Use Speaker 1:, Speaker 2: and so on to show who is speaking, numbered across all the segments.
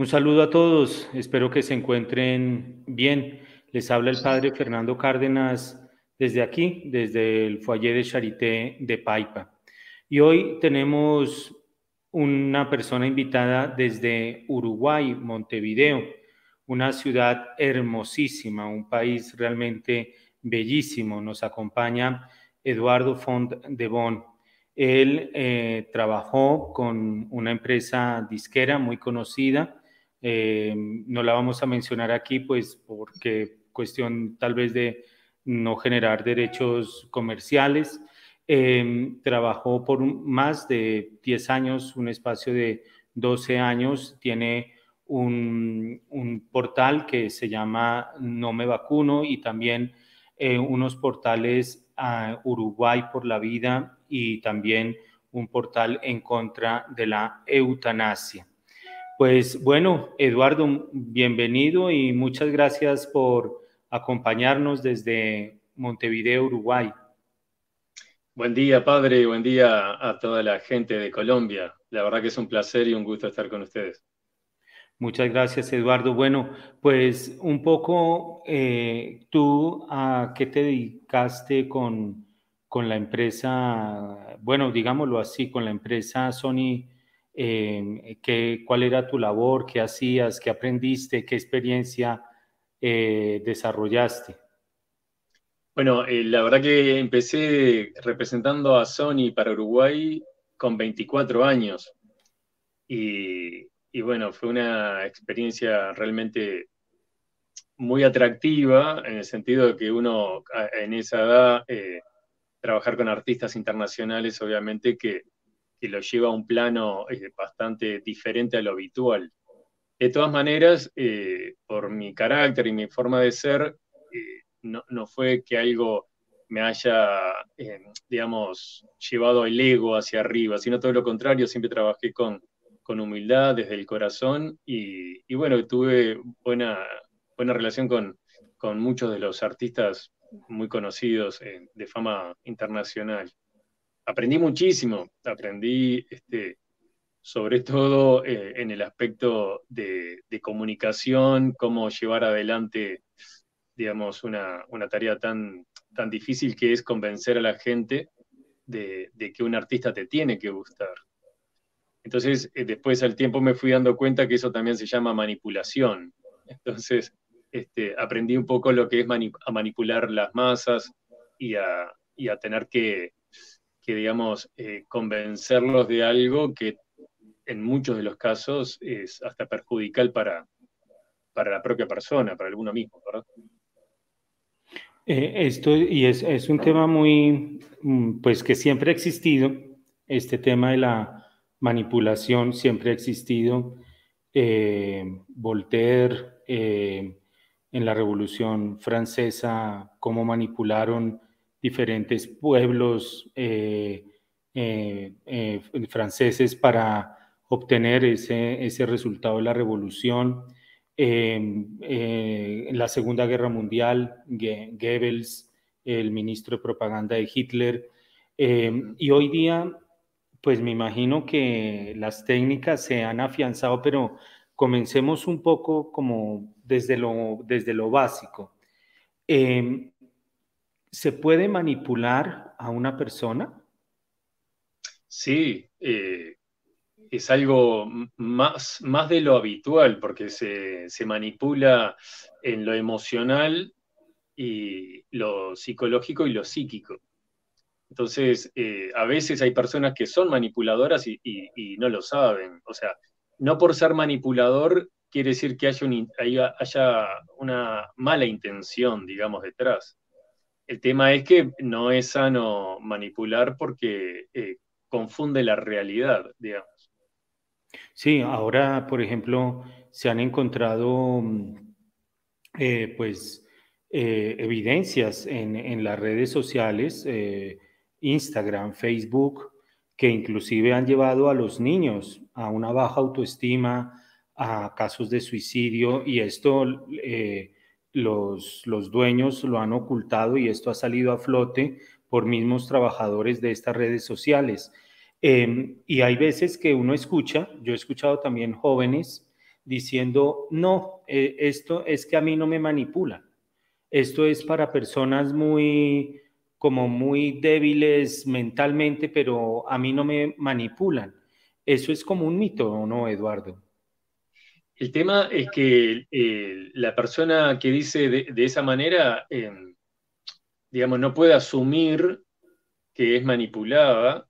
Speaker 1: Un saludo a todos, espero que se encuentren bien. Les habla el padre Fernando Cárdenas desde aquí, desde el foyer de Charité de Paipa. Y hoy tenemos una persona invitada desde Uruguay, Montevideo, una ciudad hermosísima, un país realmente bellísimo. Nos acompaña Eduardo Font de Bon. Él eh, trabajó con una empresa disquera muy conocida eh, no la vamos a mencionar aquí, pues porque cuestión tal vez de no generar derechos comerciales. Eh, trabajó por más de 10 años, un espacio de 12 años, tiene un, portal que se llama No Me Vacuno y también eh, unos portales a Uruguay por la vida y también un portal en contra de la eutanasia. Pues bueno, Eduardo, bienvenido y muchas gracias por acompañarnos desde Montevideo, Uruguay.
Speaker 2: Buen día, padre, buen día a toda la gente de Colombia. La verdad que es un placer y un gusto estar con ustedes.
Speaker 1: Muchas gracias, Eduardo. Bueno, pues un poco, eh, tú a qué te dedicaste con, con la empresa, bueno, digámoslo así, con la empresa Sony eh, qué, cuál era tu labor, qué hacías, qué aprendiste, qué experiencia eh, desarrollaste.
Speaker 2: Bueno, eh, la verdad que empecé representando a Sony para Uruguay con 24 años. Y, y bueno, fue una experiencia realmente muy atractiva en el sentido de que uno en esa edad, trabajar con artistas internacionales, obviamente que que lo lleva a un plano eh, bastante diferente a lo habitual. De todas maneras, eh, por mi carácter y mi forma de ser, eh, no, fue que algo me haya, digamos, llevado el ego hacia arriba, sino todo lo contrario, siempre trabajé con, con humildad desde el corazón y, bueno, tuve buena, buena relación con, con muchos de los artistas muy conocidos de fama internacional aprendí muchísimo, aprendí este, sobre todo eh, en el aspecto de, comunicación, cómo llevar adelante, digamos, una, tarea tan, tan difícil que es convencer a la gente de, que un artista te tiene que gustar. Entonces, eh, después al tiempo me fui dando cuenta que eso también se llama manipulación. Entonces, este, aprendí un poco lo que es a manipular las masas y a tener que, que, digamos, eh, convencerlos de algo que en muchos de los casos es hasta perjudicial para, para la propia persona, para alguno mismo, ¿verdad?
Speaker 1: Eh, esto, y es, es, un tema muy, mm, pues que siempre ha existido, este tema de la manipulación siempre ha existido. Eh, Voltaire, en la Revolución Francesa, cómo manipularon diferentes pueblos eh, eh, eh, franceses para obtener ese, ese, resultado de la revolución. Em, en la Segunda Guerra Mundial, Goebbels, el ministro de propaganda de Hitler, em, y hoy día, pues me imagino que las técnicas se han afianzado, pero comencemos un poco como desde lo, desde lo básico. Em, ¿Se puede manipular a una persona?
Speaker 2: Sí, eh, es algo más, más de lo habitual, porque se, manipula en lo emocional y lo psicológico y lo psíquico. Entonces, eh, a veces hay personas que son manipuladoras y, no lo saben. O sea, no por ser manipulador quiere decir que haya, haya una mala intención, digamos, detrás. El tema es que no es sano manipular porque eh, confunde la realidad, digamos.
Speaker 1: Sí, ahora, por ejemplo, se han encontrado mm, eh, pues eh, evidencias en, las redes sociales, Instagram, Facebook, que inclusive han llevado a los niños a una baja autoestima, a casos de suicidio, y esto los, los dueños lo han ocultado y esto ha salido a flote por mismos trabajadores de estas redes sociales. Em, y hay veces que uno escucha, yo he escuchado también jóvenes diciendo, no, eh, esto es que a mí no me manipulan. Esto es para personas muy, como muy débiles mentalmente, pero a mí no me manipulan. Eso es como un mito, ¿o no, Eduardo?
Speaker 2: El tema es que eh, la persona que dice de, esa manera, em, digamos, no puede asumir que es manipulada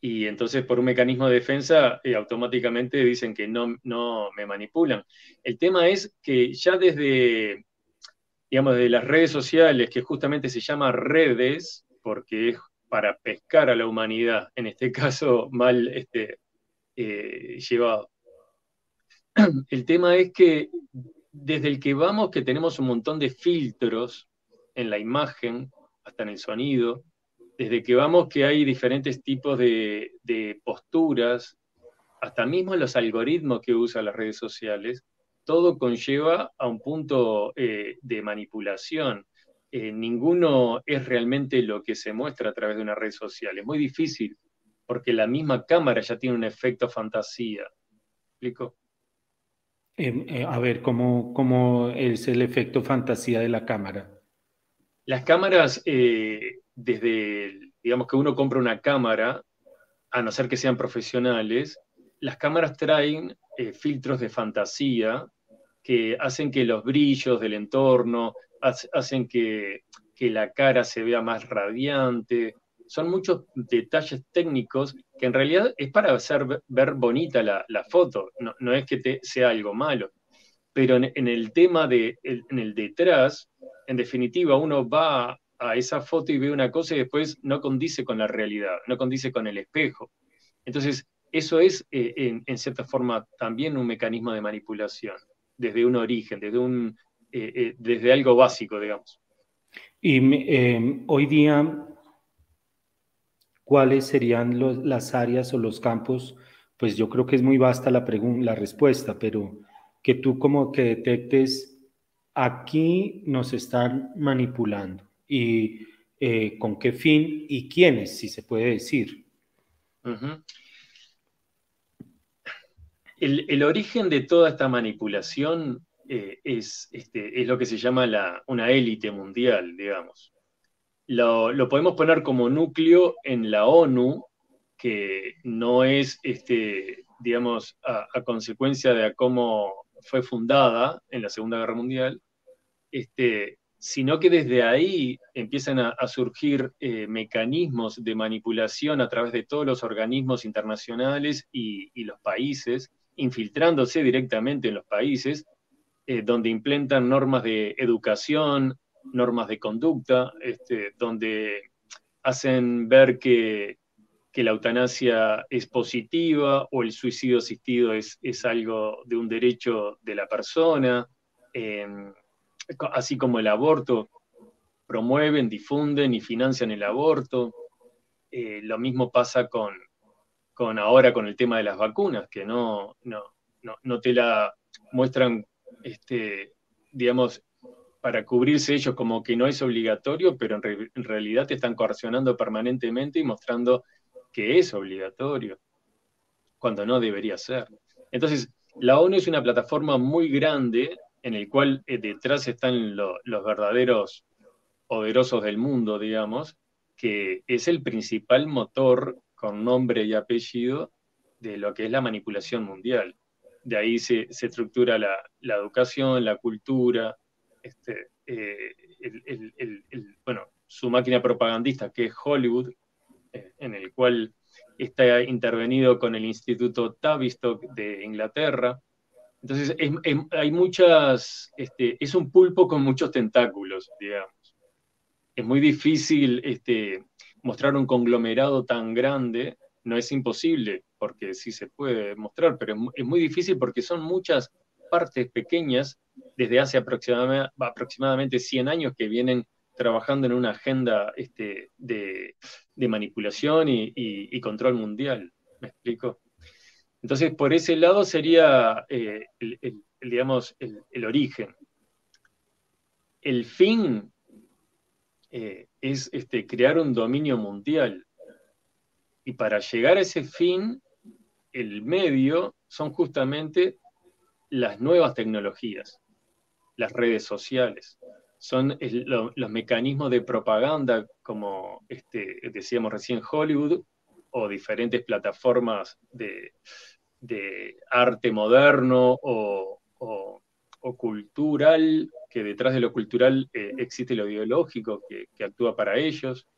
Speaker 2: y entonces por un mecanismo de defensa eh, automáticamente dicen que no, no me manipulan. El tema es que ya desde, digamos, de las redes sociales, que justamente se llama redes, porque es para pescar a la humanidad, en este caso mal este, eh, llevado. El tema es que desde el que vamos, que tenemos un montón de filtros en la imagen, hasta en el sonido, desde que vamos que hay diferentes tipos de, posturas, hasta mismo los algoritmos que usan las redes sociales, todo conlleva a un punto eh, de manipulación. Eh, ninguno es realmente lo que se muestra a través de una red social. Es muy difícil, porque la misma cámara ya tiene un efecto fantasía. ¿Explico?
Speaker 1: Em, eh, a ver, ¿cómo, ¿cómo, es el efecto fantasía de la cámara?
Speaker 2: Las cámaras desde, digamos que uno compra una cámara, a no ser que sean profesionales, las cámaras traen eh, filtros de fantasía que hacen que los brillos del entorno, hacen que, la cara se vea más radiante. Son muchos detalles técnicos que en realidad es para hacer ver bonita la, foto, no, es que te, sea algo malo. Pero en, el tema de, en el detrás, en definitiva, uno va a esa foto y ve una cosa y después no condice con la realidad, no condice con el espejo. Entonces, eso es, eh, en, cierta forma, también un mecanismo de manipulación, desde un origen, desde, un, eh, eh, desde algo básico, digamos.
Speaker 1: Y em, hoy día, ¿cuáles serían las áreas o los campos? Pues yo creo que es muy vasta la, respuesta, pero que tú como que detectes, aquí nos están manipulando y eh, con qué fin y quiénes, si se puede decir.
Speaker 2: el, origen de toda esta manipulación eh, es, este, es, lo que se llama la, una élite mundial, digamos. Lo, podemos poner como núcleo en la ONU, que no es, este, digamos, a, consecuencia de cómo fue fundada en la Segunda Guerra Mundial, este, sino que desde ahí empiezan a, surgir eh, mecanismos de manipulación a través de todos los organismos internacionales y, los países, infiltrándose directamente en los países, eh, donde implementan normas de educación, normas de conducta, este, donde hacen ver que, la eutanasia es positiva o el suicidio asistido es, algo de un derecho de la persona. Em, así como el aborto, promueven, difunden y financian el aborto. Eh, lo mismo pasa con, con, ahora con el tema de las vacunas, que no, no, no, te la muestran, este, digamos, para cubrirse ellos como que no es obligatorio, pero en, realidad te están coercionando permanentemente y mostrando que es obligatorio, cuando no debería ser. Entonces, la ONU es una plataforma muy grande en el cual eh, detrás están los verdaderos poderosos del mundo, digamos, que es el principal motor con nombre y apellido de lo que es la manipulación mundial. De ahí se, estructura la, educación, la cultura, este, eh, bueno, su máquina propagandista, que es Hollywood, eh, en el cual está intervenido con el Instituto Tavistock de Inglaterra, entonces, hay muchas, este, es un pulpo con muchos tentáculos, digamos. Es muy difícil este, mostrar un conglomerado tan grande, no es imposible, porque sí se puede mostrar, pero es muy difícil porque son muchas partes pequeñas desde hace aproximadamente, aproximadamente 100 años que vienen trabajando en una agenda este, de, manipulación y control mundial. ¿Me explico? Entonces, por ese lado sería, eh, el, digamos, el, origen. El fin eh, es este, crear un dominio mundial. Y para llegar a ese fin, el medio son justamente las nuevas tecnologías, las redes sociales, son los mecanismos de propaganda, como este, decíamos recién Hollywood, o diferentes plataformas de, arte moderno o, cultural, que detrás de lo cultural eh, existe lo ideológico que, actúa para ellos.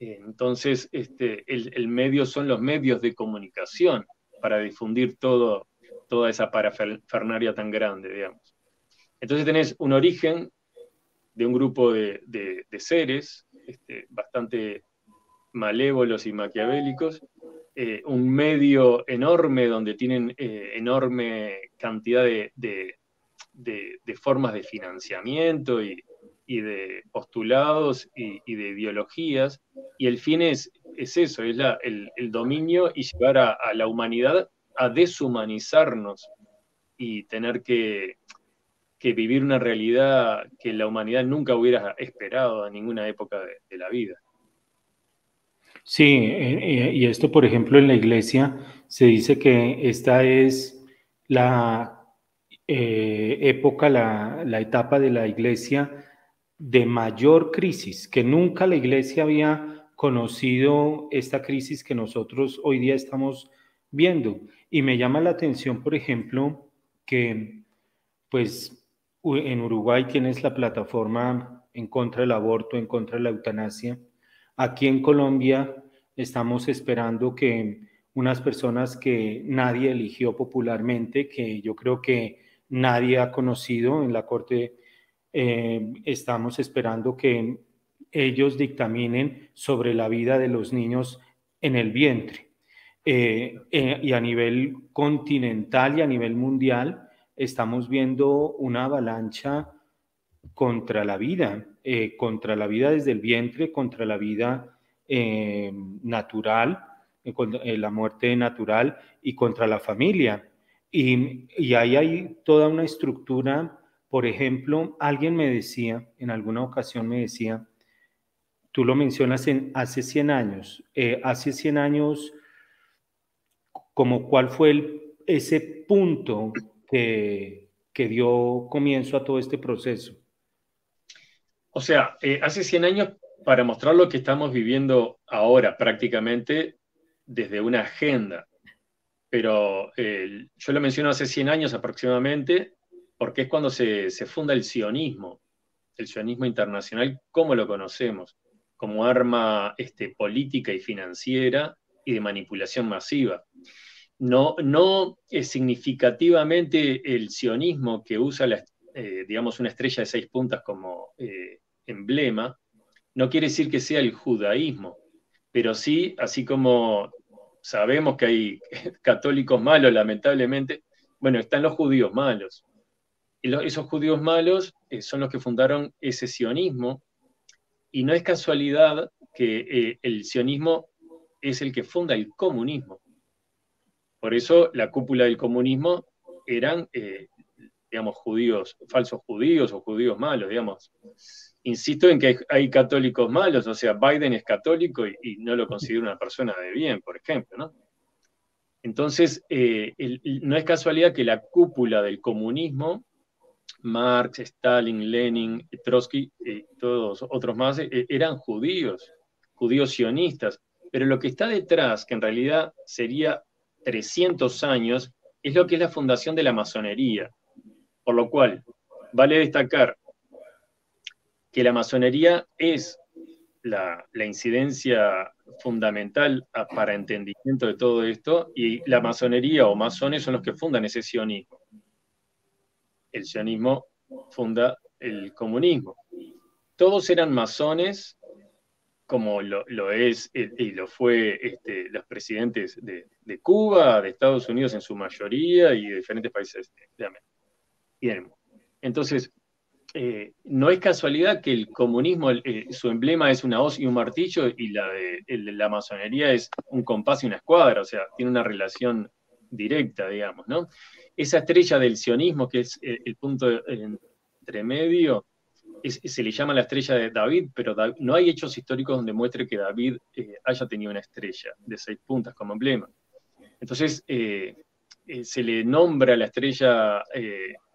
Speaker 2: Entonces, este, el, medio son los medios de comunicación para difundir toda esa parafernaria tan grande, digamos. Entonces tenés un origen de un grupo de, seres este, bastante malévolos y maquiavélicos, eh, un medio enorme donde tienen eh, enorme cantidad de, formas de financiamiento y, de postulados y, de ideologías, y el fin es, es eso, es el, dominio y llevar a la humanidad a deshumanizarnos y tener que que vivir una realidad que la humanidad nunca hubiera esperado a ninguna época de, la vida.
Speaker 1: Sí, eh, eh, y esto, por ejemplo, en la iglesia se dice que esta es la eh, época, la, la, etapa de la iglesia de mayor crisis, que nunca la iglesia había conocido esta crisis que nosotros hoy día estamos viendo. Y me llama la atención, por ejemplo, que pues en Uruguay tienes la plataforma en contra del aborto, en contra de la eutanasia. Aquí en Colombia estamos esperando que unas personas que nadie eligió popularmente, que yo creo que nadie ha conocido en la Corte, eh, estamos esperando que ellos dictaminen sobre la vida de los niños en el vientre. Eh, eh, y a nivel continental y a nivel mundial, estamos viendo una avalancha contra la vida, eh, contra la vida desde el vientre, contra la vida eh, natural, eh, la muerte natural y contra la familia. Y, y, ahí hay toda una estructura, por ejemplo, alguien me decía, en alguna ocasión me decía, tú lo mencionas en hace 100 años, hace 100 años, como cuál fue el, ese punto que, dio comienzo a todo este proceso?
Speaker 2: O sea, eh, hace 100 años, para mostrar lo que estamos viviendo ahora prácticamente desde una agenda, pero eh, yo lo menciono hace 100 años aproximadamente, porque es cuando se, funda el sionismo, el sionismo internacional como lo conocemos, como arma este, política y financiera y de manipulación masiva no, es significativamente el sionismo que usa, eh, digamos, una estrella de seis puntas como eh, emblema, no quiere decir que sea el judaísmo, pero sí, así como sabemos que hay católicos malos, lamentablemente, bueno, están los judíos malos. Esos judíos malos eh, son los que fundaron ese sionismo, y no es casualidad que el sionismo es el que funda el comunismo. Por eso la cúpula del comunismo eran, eh, digamos, judíos, falsos judíos o judíos malos, digamos. Insisto en que hay, católicos malos, o sea, Biden es católico y, no lo considera una persona de bien, por ejemplo, ¿no? Entonces, eh, no es casualidad que la cúpula del comunismo, Marx, Stalin, Lenin, Trotsky y todos otros más, eh, eran judíos, judíos sionistas. Pero lo que está detrás, que en realidad sería 300 años, es lo que es la fundación de la masonería. Por lo cual, vale destacar que la masonería es la, incidencia fundamental para entendimiento de todo esto, y la masonería o masones son los que fundan ese sionismo. El sionismo funda el comunismo. Todos eran masones como lo, es eh, y lo fue este, los presidentes de, Cuba, de Estados Unidos en su mayoría y de diferentes países de, América. Entonces, eh, no es casualidad que el comunismo, eh, su emblema es una hoz y un martillo y la de, la masonería es un compás y una escuadra, o sea, tiene una relación directa, digamos, ¿no? Esa estrella del sionismo, que es el punto entre medio, se le llama la estrella de David, pero no hay hechos históricos donde muestre que David eh, haya tenido una estrella de seis puntas como emblema. Entonces, eh, eh, se le nombra la estrella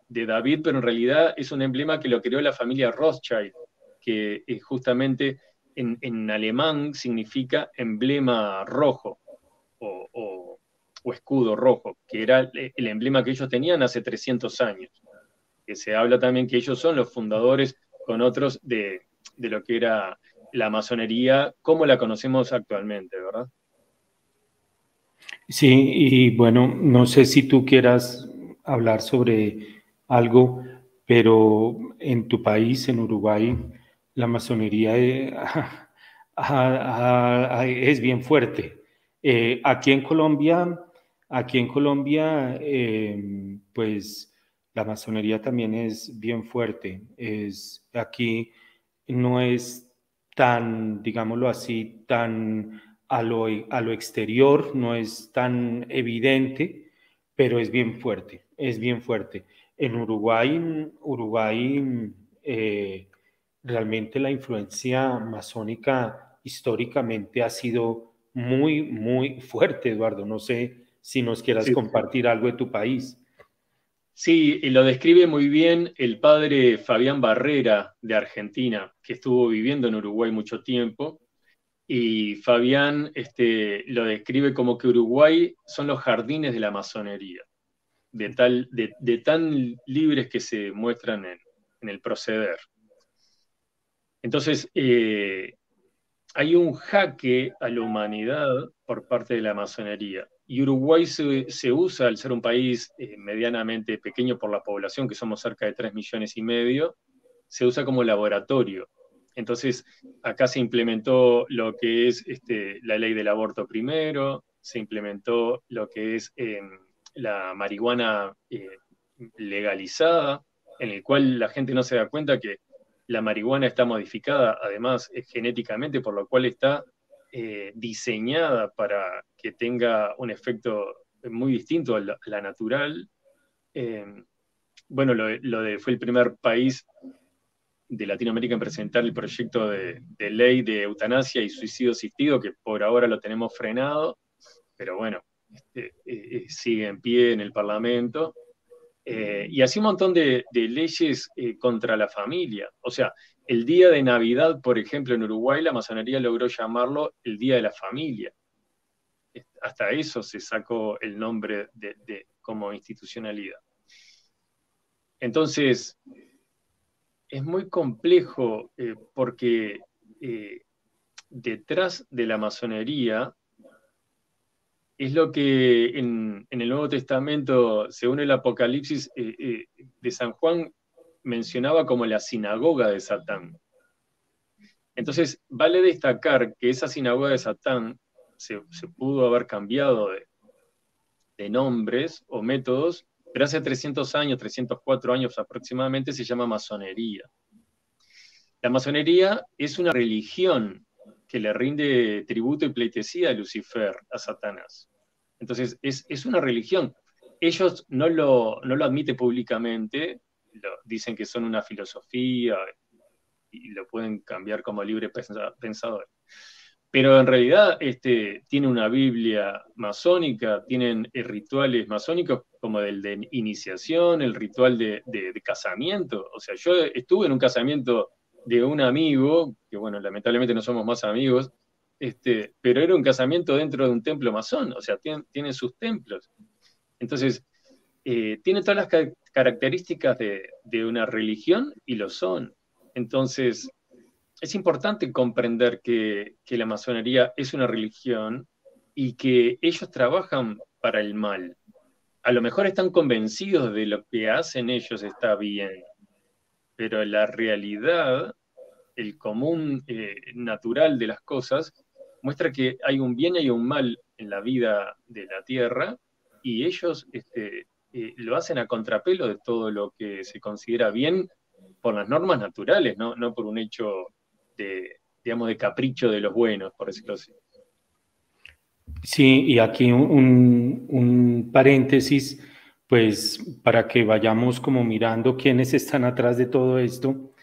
Speaker 2: de David, pero en realidad es un emblema que lo creó la familia Rothschild, que justamente en, alemán significa emblema rojo o, escudo rojo, que era el emblema que ellos tenían hace 300 años. Que se habla también que ellos son los fundadores con otros de, de lo que era la masonería como la conocemos actualmente, ¿verdad?
Speaker 1: Sí, y bueno, no sé si tú quieras hablar sobre algo, pero en tu país, en Uruguay, la masonería eh, es bien fuerte. Eh, aquí en Colombia, aquí en Colombia, em, pues la masonería también es bien fuerte. Es aquí no es tan, digámoslo así, tan a lo, a lo exterior, no es tan evidente, pero es bien fuerte, es bien fuerte. En Uruguay, Uruguay eh, realmente la influencia masónica históricamente ha sido muy, muy fuerte, Eduardo. No sé si nos quieras compartir algo de tu país.
Speaker 2: Sí, lo describe muy bien el padre Fabián Barrera de Argentina, que estuvo viviendo en Uruguay mucho tiempo. Y Fabián este, lo describe como que Uruguay son los jardines de la masonería, de, tal, de, tan libres que se muestran en, el proceder. Entonces, eh, hay un jaque a la humanidad por parte de la masonería. Y Uruguay se, usa, al ser un país eh, medianamente pequeño por la población, que somos cerca de 3 millones y medio, se usa como laboratorio. Entonces, acá se implementó lo que es este, la ley del aborto primero, se implementó lo que es em, la marihuana eh, legalizada, en el cual la gente no se da cuenta que la marihuana está modificada, además, eh, genéticamente, por lo cual está eh, diseñada para que tenga un efecto muy distinto a la, natural. Eh, bueno, lo, de, fue el primer país de Latinoamérica en presentar el proyecto de, ley de eutanasia y suicidio asistido, que por ahora lo tenemos frenado, pero bueno, este, eh, sigue en pie en el Parlamento. y así un montón de leyes contra la familia. O sea, el día de Navidad, por ejemplo, en Uruguay, la masonería logró llamarlo el Día de la Familia. Hasta eso se sacó el nombre de, como institucionalidad. Entonces, es muy complejo eh, porque eh, detrás de la masonería es lo que en, el Nuevo Testamento, según el Apocalipsis eh, de San Juan, mencionaba como la sinagoga de Satán. Entonces, vale destacar que esa sinagoga de Satán se, pudo haber cambiado de, nombres o métodos, pero hace 300 años, 304 años aproximadamente, se llama masonería. La masonería es una religión que le rinde tributo y pleitesía a Lucifer, a Satanás. Entonces, es, una religión. Ellos no lo, no lo admiten públicamente, dicen que son una filosofía y lo pueden cambiar como libre pensador. Pero en realidad este, tiene una Biblia masónica, tienen eh, rituales masónicos como el de iniciación, el ritual de, casamiento. O sea, yo estuve en un casamiento de un amigo, que bueno, lamentablemente no somos más amigos, este, pero era un casamiento dentro de un templo masón, o sea, tiene, tiene sus templos. Entonces, eh, tiene todas las características de, una religión y lo son. Entonces, es importante comprender que, la masonería es una religión y que ellos trabajan para el mal. A lo mejor están convencidos de lo que hacen ellos está bien, pero la realidad, el común eh, natural de las cosas, muestra que hay un bien y un mal en la vida de la tierra y ellos este, lo hacen a contrapelo de todo lo que se considera bien por las normas naturales, no, por un hecho de, digamos, de capricho de los buenos, por decirlo así.
Speaker 1: Sí, y aquí un, paréntesis, pues para que vayamos como mirando quiénes están atrás de todo esto.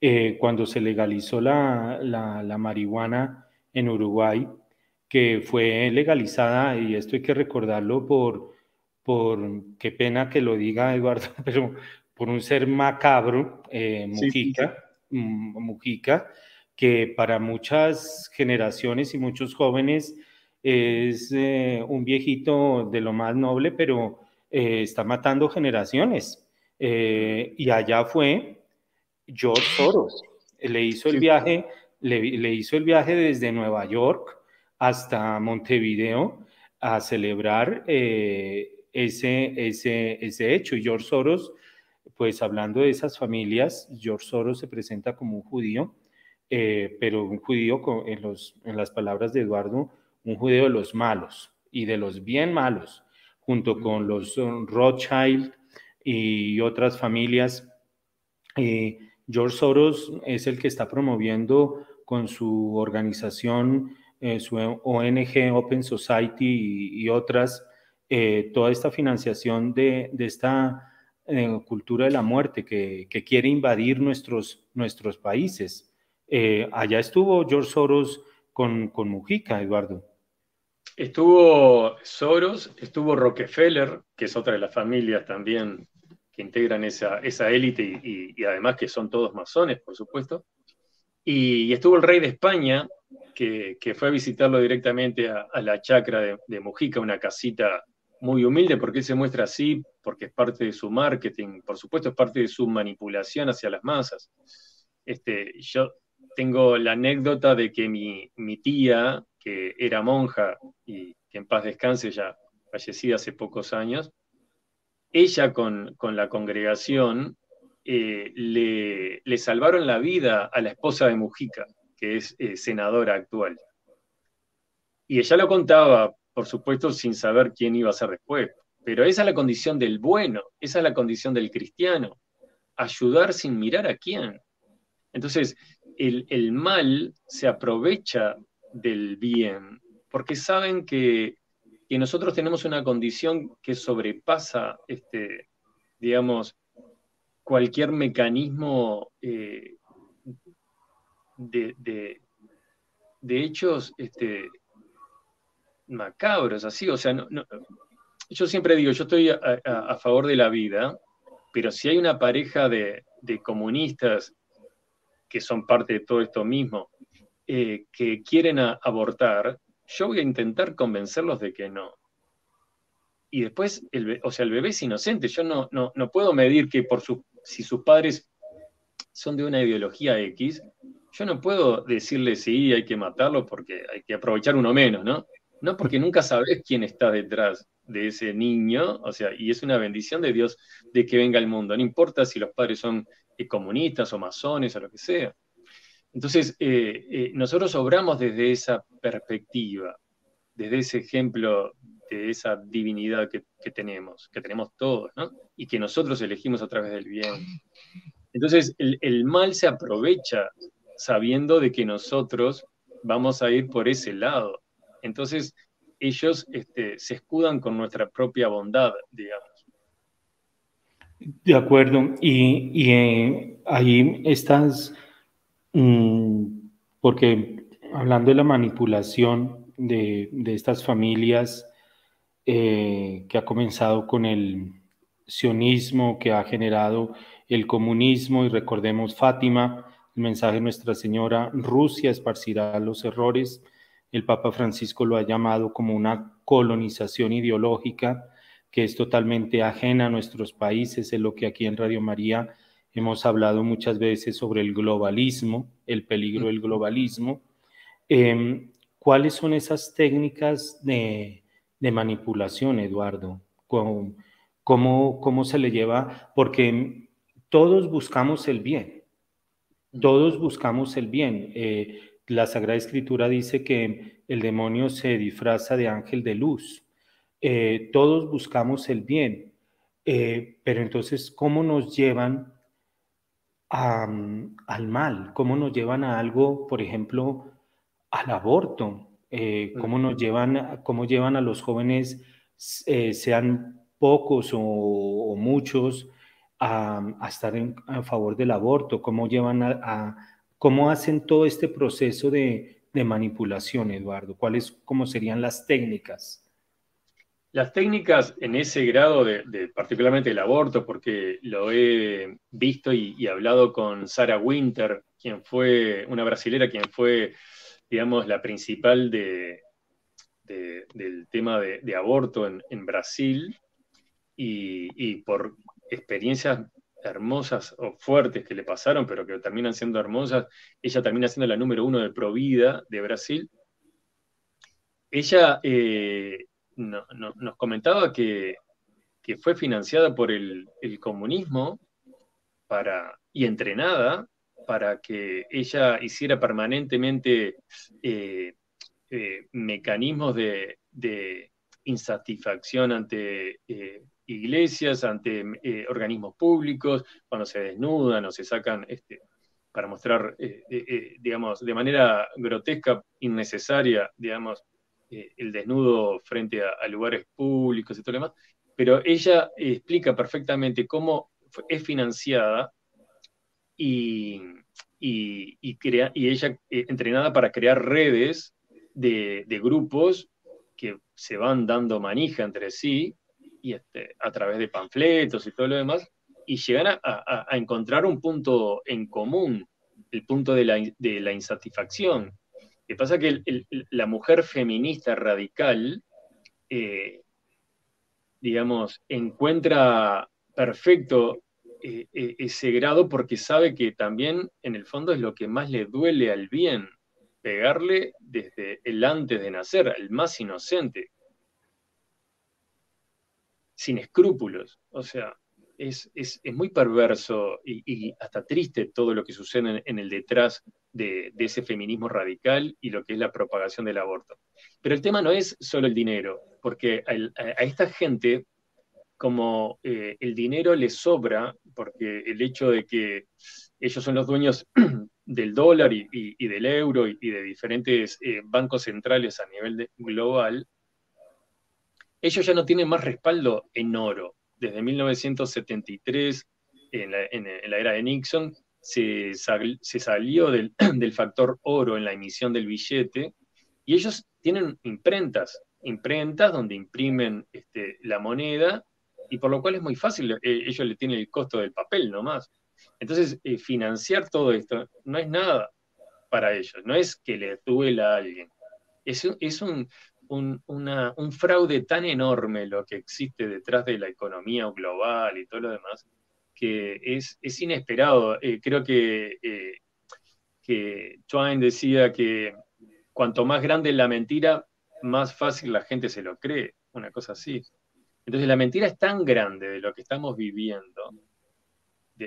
Speaker 1: Eh, cuando se legalizó la, la, marihuana en Uruguay, que fue legalizada, y esto hay que recordarlo por por, qué pena que lo diga Eduardo, pero por un ser macabro, eh, Mujica, mm, Mujica, que para muchas generaciones y muchos jóvenes es eh, un viejito de lo más noble, pero eh, está matando generaciones. y allá fue George Soros. Le hizo el viaje, le, hizo el viaje desde Nueva York hasta Montevideo a celebrar ese, ese, ese hecho. Y George Soros, pues hablando de esas familias, George Soros se presenta como un judío, eh, pero un judío, en, los, en las palabras de Eduardo, un judío de los malos y de los bien malos, junto con los Rothschild y otras familias. Eh, George Soros es el que está promoviendo con su organización, eh, su ONG Open Society y otras, eh, toda esta financiación de, esta eh, cultura de la muerte que, quiere invadir nuestros, nuestros países. Eh, allá estuvo George Soros con, con Mujica, Eduardo.
Speaker 2: Estuvo Soros, estuvo Rockefeller, que es otra de las familias también que integran esa, esa élite y, además que son todos masones, por supuesto. Y, estuvo el rey de España, que, fue a visitarlo directamente a, la chacra de, de, Mujica, una casita muy humilde porque él se muestra así, porque es parte de su marketing, por supuesto es parte de su manipulación hacia las masas. Este, yo tengo la anécdota de que mi, tía, que era monja y que en paz descanse, ya fallecida hace pocos años, ella con, la congregación eh, le, salvaron la vida a la esposa de Mujica, que es eh, senadora actual. Y ella lo contaba por supuesto sin saber quién iba a ser después. Pero esa es la condición del bueno, esa es la condición del cristiano, ayudar sin mirar a quién. Entonces, el, mal se aprovecha del bien, porque saben que, nosotros tenemos una condición que sobrepasa, este, digamos, cualquier mecanismo eh, de, de, hechos este, macabros, así, o sea, yo siempre digo, yo estoy a, favor de la vida, pero si hay una pareja de, comunistas que son parte de todo esto mismo, eh, que quieren abortar, yo voy a intentar convencerlos de que no. Y después, o sea, el bebé es inocente, yo no, no, no puedo medir que por si sus padres son de una ideología X, yo no puedo decirle sí, hay que matarlo porque hay que aprovechar uno menos, ¿no? ¿No? Porque nunca sabes quién está detrás de ese niño, o sea, y es una bendición de Dios de que venga al mundo, no importa si los padres son eh, comunistas o masones o lo que sea. Entonces, eh, eh, nosotros obramos desde esa perspectiva, desde ese ejemplo de esa divinidad que, tenemos, que tenemos todos, ¿no? Y que nosotros elegimos a través del bien. Entonces, el, el mal se aprovecha sabiendo de que nosotros vamos a ir por ese lado. Entonces, ellos este, se escudan con nuestra propia bondad, digamos.
Speaker 1: De acuerdo. Y, eh, ahí estás, mm, porque hablando de la manipulación de, estas familias eh, que ha comenzado con el sionismo, que ha generado el comunismo, y recordemos Fátima, el mensaje de Nuestra Señora, Rusia esparcirá los errores el Papa Francisco lo ha llamado como una colonización ideológica que es totalmente ajena a nuestros países, es lo que aquí en Radio María hemos hablado muchas veces sobre el globalismo, el peligro del globalismo. Em, ¿Cuáles son esas técnicas de, manipulación, Eduardo? ¿Cómo, ¿Cómo, se le lleva? Porque todos buscamos el bien, todos buscamos el bien. Eh, la Sagrada Escritura dice que el demonio se disfraza de ángel de luz. Eh, todos buscamos el bien, eh, pero entonces, ¿cómo nos llevan al mal? ¿Cómo nos llevan a algo, por ejemplo, al aborto? Eh, ¿Cómo nos llevan, cómo llevan a los jóvenes, sean pocos o, muchos, a, estar en, a favor del aborto? ¿Cómo llevan a ¿Cómo hacen todo este proceso de, manipulación, Eduardo? ¿Cuáles cómo serían las técnicas?
Speaker 2: Las técnicas en ese grado, de, particularmente el aborto, porque lo he visto y, hablado con Sarah Winter, quien fue una brasilera, quien fue, digamos, la principal de, del tema de, aborto en, Brasil, y, por experiencias hermosas o fuertes que le pasaron, pero que terminan siendo hermosas, ella termina siendo la número uno de Provida de Brasil. Ella eh, nos comentaba que, fue financiada por el, comunismo para, y entrenada para que ella hiciera permanentemente eh, eh, mecanismos de, insatisfacción ante iglesias, ante organismos públicos, cuando se desnudan o se sacan este, para mostrar, digamos, de manera grotesca, innecesaria, digamos, eh, el desnudo frente a, lugares públicos y todo lo demás, pero ella explica perfectamente cómo es financiada y, crea, y ella eh, entrenada para crear redes de, grupos que se van dando manija entre sí y este, a través de panfletos y todo lo demás, y llegan a, encontrar un punto en común, el punto de la, de la insatisfacción, que pasa que la mujer feminista radical, eh, digamos, encuentra perfecto eh, eh, ese grado porque sabe que también en el fondo es lo que más le duele al bien, pegarle desde el antes de nacer, el más inocente, sin escrúpulos. O sea, es, muy perverso y, hasta triste todo lo que sucede en el detrás de, ese feminismo radical y lo que es la propagación del aborto. Pero el tema no es solo el dinero, porque a, esta gente, como eh, el dinero les sobra, porque el hecho de que ellos son los dueños del dólar y, del euro y, de diferentes eh, bancos centrales a nivel global, ellos ya no tienen más respaldo en oro. Desde 1973, en la era de Nixon, se, salió del, factor oro en la emisión del billete y ellos tienen imprentas, imprentas donde imprimen este, la moneda y por lo cual es muy fácil, eh, ellos le tienen el costo del papel nomás. Entonces, eh, financiar todo esto no es nada para ellos, no es que le duela a alguien, es, es un, un fraude tan enorme lo que existe detrás de la economía global y todo lo demás, que es, inesperado. Eh, creo que, eh, que decía que cuanto más grande es la mentira, más fácil la gente se lo cree, una cosa así. Entonces la mentira es tan grande de lo que estamos viviendo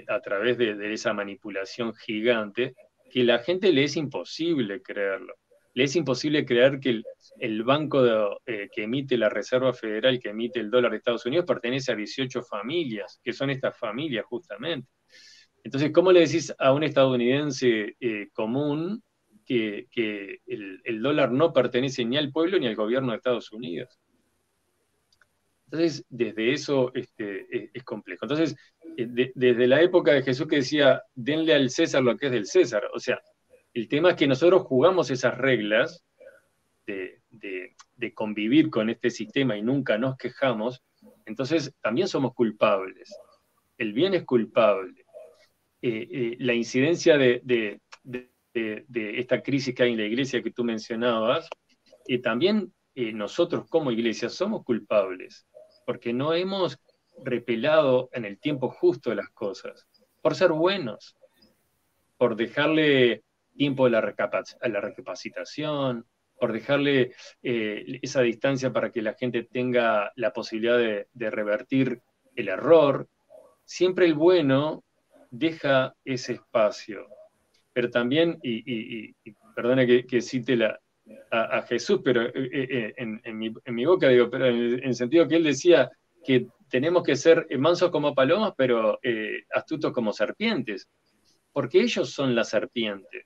Speaker 2: a través de, esa manipulación gigante que la gente le es imposible creerlo. Le es imposible creer que el, banco eh, que emite la Reserva Federal, que emite el dólar de Estados Unidos, pertenece a 18 familias, que son estas familias justamente. Entonces, ¿cómo le decís a un estadounidense eh, común que, el, dólar no pertenece ni al pueblo ni al gobierno de Estados Unidos? Entonces, desde eso este, es, complejo. Entonces, eh, desde la época de Jesús que decía, denle al César lo que es del César, o sea, el tema es que nosotros jugamos esas reglas de, convivir con este sistema y nunca nos quejamos, entonces también somos culpables. El bien es culpable. Eh, eh, la incidencia de, esta crisis que hay en la iglesia que tú mencionabas, y también eh, nosotros como iglesia somos culpables, porque no hemos repelado en el tiempo justo las cosas, por ser buenos, por dejarle tiempo de la, recapacitación, por dejarle eh, esa distancia para que la gente tenga la posibilidad de, revertir el error. Siempre el bueno deja ese espacio. Pero también, y, perdona que, cite a, Jesús, pero eh, eh, en, mi, boca digo, pero en el sentido que él decía que tenemos que ser mansos como palomas, pero astutos como serpientes, porque ellos son la serpiente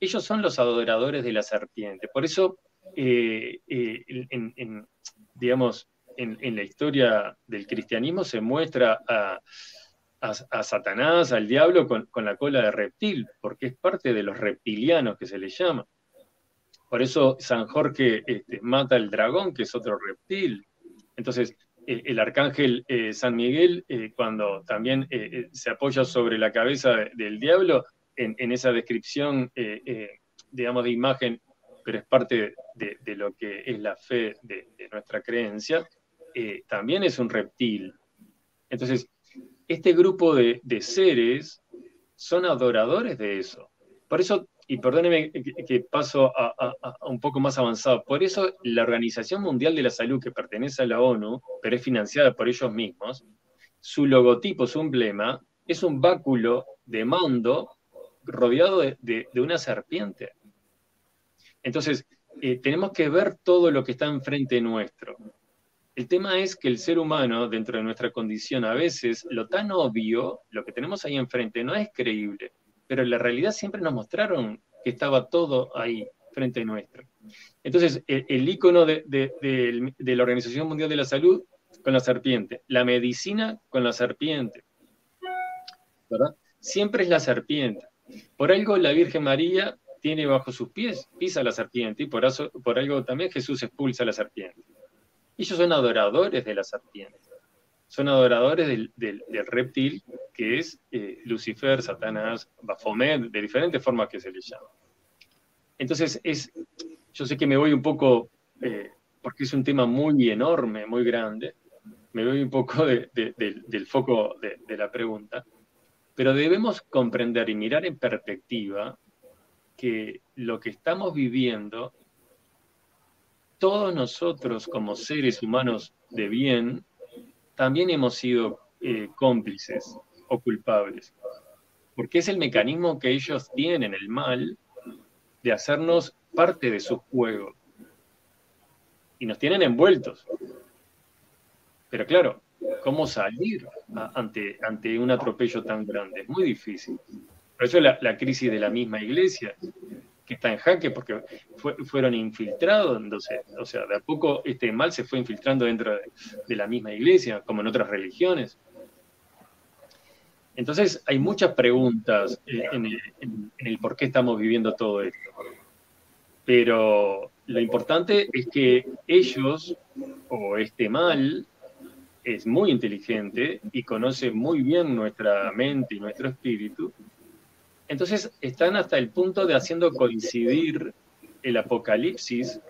Speaker 2: ellos son los adoradores de la serpiente. Por eso, eh, eh, en, digamos, en, la historia del cristianismo se muestra a, Satanás, al diablo, con, la cola de reptil, porque es parte de los reptilianos que se le llama. Por eso San Jorge este, mata al dragón, que es otro reptil. Entonces, el, arcángel eh, San Miguel, cuando también se apoya sobre la cabeza del diablo, en, esa descripción, digamos, de imagen, pero es parte de, lo que es la fe de, nuestra creencia, también es un reptil. Entonces, este grupo de, seres son adoradores de eso. Por eso y perdóneme que, paso a, un poco más avanzado, por eso la Organización Mundial de la Salud, que pertenece a la ONU, pero es financiada por ellos mismos, su logotipo, su emblema, es un báculo de mando rodeado de, una serpiente. Entonces, eh, tenemos que ver todo lo que está enfrente nuestro. El tema es que el ser humano, dentro de nuestra condición, a veces lo tan obvio, lo que tenemos ahí enfrente, no es creíble pero en la realidad siempre nos mostraron que estaba todo ahí frente nuestro. Entonces, el, icono de, la Organización Mundial de la Salud con la serpiente, la medicina con la serpiente, ¿verdad? Siempre es la serpiente. Por algo la Virgen María tiene bajo sus pies, pisa la serpiente, y por, algo también Jesús expulsa a la serpiente. Ellos son adoradores de la serpiente son adoradores del, reptil que es eh, Lucifer, Satanás, Baphomet, de diferentes formas que se le llama. Entonces, es, yo sé que me voy un poco, eh, porque es un tema muy enorme, muy grande, me voy un poco del foco de la pregunta, pero debemos comprender y mirar en perspectiva que lo que estamos viviendo, todos nosotros como seres humanos de bien, también hemos sido eh, cómplices o culpables, porque es el mecanismo que ellos tienen, el mal, de hacernos parte de su juego. Y nos tienen envueltos. Pero claro, ¿cómo salir ante, ante un atropello tan grande? Es muy difícil. Por eso la, la crisis de la misma iglesia, que está en jaque porque fueron infiltrados, entonces, o sea, de a poco este mal se fue infiltrando dentro de, la misma iglesia, como en otras religiones. Entonces hay muchas preguntas en el, por qué estamos viviendo todo esto. Pero lo importante es que ellos, o este mal, es muy inteligente y conoce muy bien nuestra mente y nuestro espíritu, entonces están hasta el punto de haciendo coincidir el apocalipsis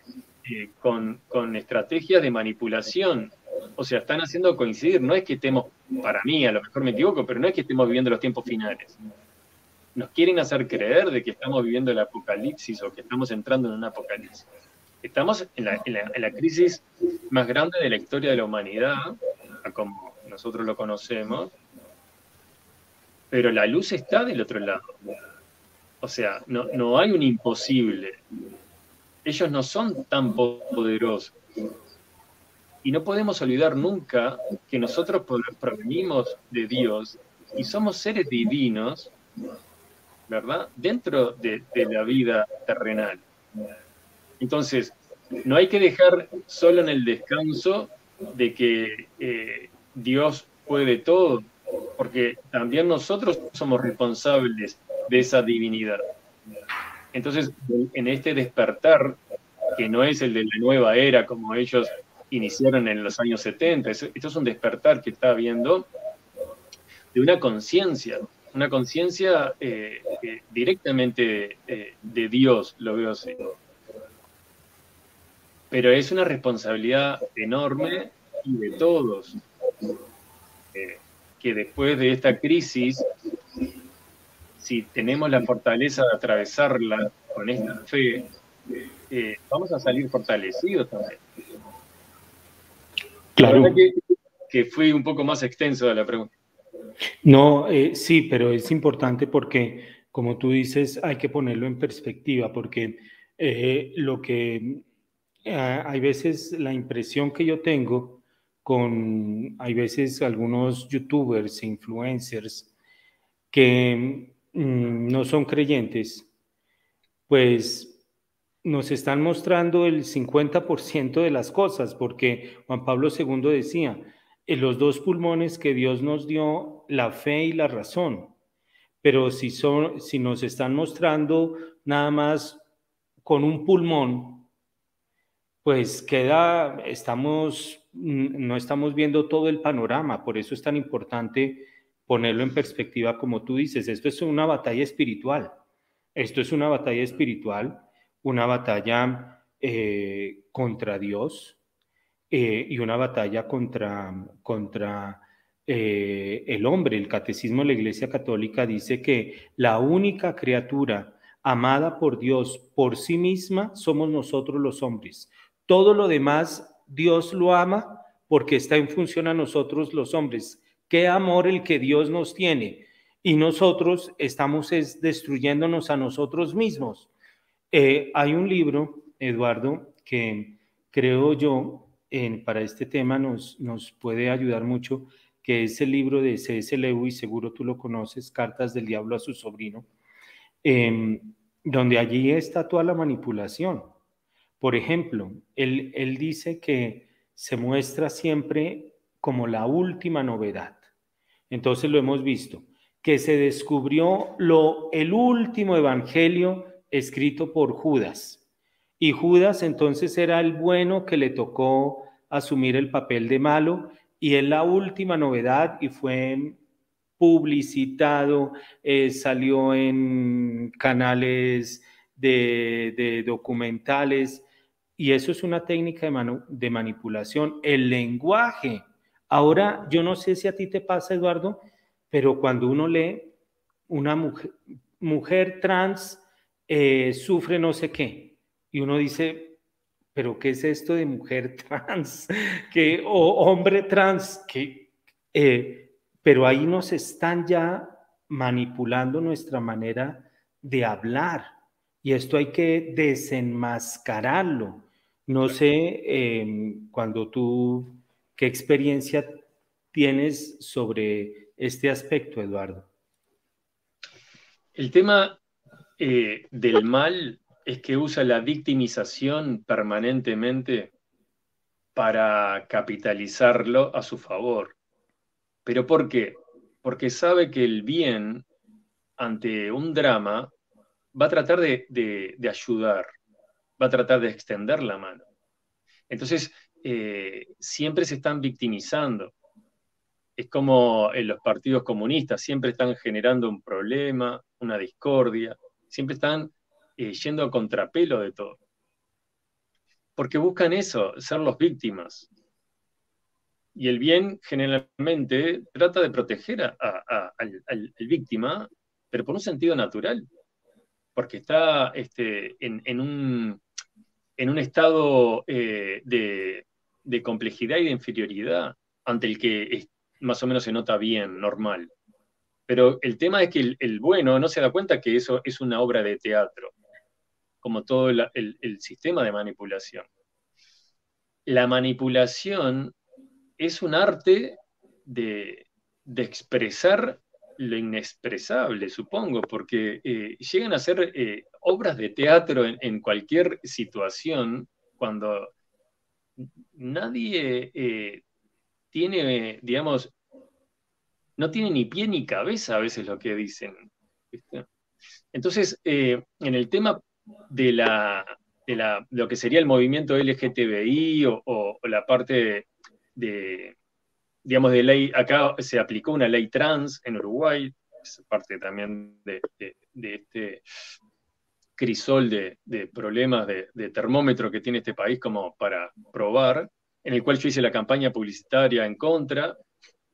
Speaker 2: eh, con, estrategias de manipulación. O sea, están haciendo coincidir. No es que estemos, para mí, a lo mejor me equivoco, pero no es que estemos viviendo los tiempos finales. Nos quieren hacer creer de que estamos viviendo el apocalipsis o que estamos entrando en un apocalipsis. Estamos en la, en la crisis más grande de la historia de la humanidad, como nosotros lo conocemos, pero la luz está del otro lado. O sea, no, hay un imposible. Ellos no son tan poderosos. Y no podemos olvidar nunca que nosotros provenimos de Dios y somos seres divinos, ¿verdad? Dentro de, la vida terrenal. Entonces, no hay que dejar solo en el descanso de que eh, Dios puede todo, porque también nosotros somos responsables de esa divinidad. Entonces, en este despertar, que no es el de la nueva era como ellos iniciaron en los años 70, esto es un despertar que está habiendo de una conciencia, una conciencia eh, eh, directamente de Dios, lo veo así. Pero es una responsabilidad enorme y de todos que después de esta crisis, si tenemos la fortaleza de atravesarla con esta fe, eh, vamos a salir fortalecidos también. Claro. Que, que fui un poco más extenso de la pregunta.
Speaker 1: No, eh, sí, pero es importante porque, como tú dices, hay que ponerlo en perspectiva, porque eh, lo que hay veces la impresión que yo tengo con, hay veces, algunos youtubers, influencers, que mm, no son creyentes, pues nos están mostrando el 50% de las cosas, porque Juan Pablo II decía, en los dos pulmones que Dios nos dio, la fe y la razón, pero si, son, si nos están mostrando nada más con un pulmón, pues queda, estamos, no estamos viendo todo el panorama, por eso es tan importante ponerlo en perspectiva como tú dices, esto es una batalla espiritual, esto es una batalla espiritual, una batalla eh, contra Dios eh, y una batalla contra, contra eh, el hombre. El catecismo de la Iglesia Católica dice que la única criatura amada por Dios por sí misma somos nosotros los hombres. Todo lo demás Dios lo ama porque está en función a nosotros los hombres. Qué amor el que Dios nos tiene. Y nosotros estamos destruyéndonos a nosotros mismos. Eh, hay un libro, Eduardo, que creo yo para este tema nos, nos puede ayudar mucho, que es el libro de C.S. Lewis, seguro tú lo conoces, Cartas del Diablo a su sobrino, em, donde allí está toda la manipulación. Por ejemplo, él, él dice que se muestra siempre como la última novedad. Entonces lo hemos visto, que se descubrió lo, el último evangelio escrito por Judas. Y Judas entonces era el bueno que le tocó asumir el papel de malo y es la última novedad y fue publicitado, eh, salió en canales de, documentales y eso es una técnica de, de manipulación. El lenguaje. Ahora, yo no sé si a ti te pasa, Eduardo, pero cuando uno lee una mujer, mujer trans eh, sufre no sé qué, y uno dice, pero ¿qué es esto de mujer trans? que O hombre trans, que, eh, pero ahí nos están ya manipulando nuestra manera de hablar y esto hay que desenmascararlo. No sé, em, cuando tú, ¿qué experiencia tienes sobre este aspecto, Eduardo?
Speaker 2: El tema eh, del mal es que usa la victimización permanentemente para capitalizarlo a su favor. ¿Pero por qué? Porque sabe que el bien ante un drama va a tratar de, ayudar, va a tratar de extender la mano. Entonces, eh, siempre se están victimizando. Es como en los partidos comunistas, siempre están generando un problema, una discordia, siempre están eh, yendo a contrapelo de todo. Porque buscan eso, ser los víctimas. Y el bien generalmente trata de proteger al, víctima, pero por un sentido natural, porque está este, en, un, en, un, estado eh, de, complejidad y de inferioridad ante el que más o menos se nota bien, normal. Pero el tema es que el, bueno no se da cuenta que eso es una obra de teatro como todo el, sistema de manipulación. La manipulación es un arte de, expresar lo inexpresable, supongo, porque eh, llegan a ser eh, obras de teatro en, cualquier situación cuando nadie eh, tiene, digamos, no tiene ni pie ni cabeza a veces lo que dicen. Entonces, en el tema de, la, de, lo que sería el movimiento LGTBI o, la parte de, digamos, de ley, acá se aplicó una ley trans en Uruguay, es parte también de, este crisol de, problemas de, termómetro que tiene este país como para probar, en el cual yo hice la campaña publicitaria en contra,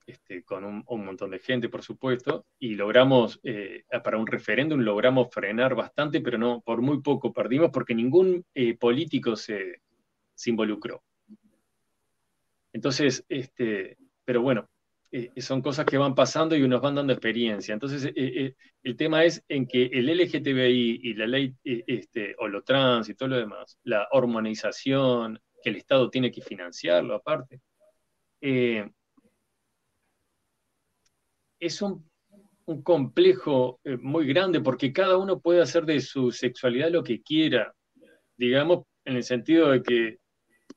Speaker 2: este, con un, montón de gente, por supuesto, y logramos, eh, para un referéndum, logramos frenar bastante, pero no por muy poco perdimos porque ningún eh, político se, involucró. Entonces, este, pero bueno, eh, son cosas que van pasando y nos van dando experiencia. Entonces, el tema es en que el LGTBI y la ley, este, o lo trans y todo lo demás, la hormonización, que el Estado tiene que financiarlo aparte, es un, complejo eh, muy grande porque cada uno puede hacer de su sexualidad lo que quiera, digamos, en el sentido de que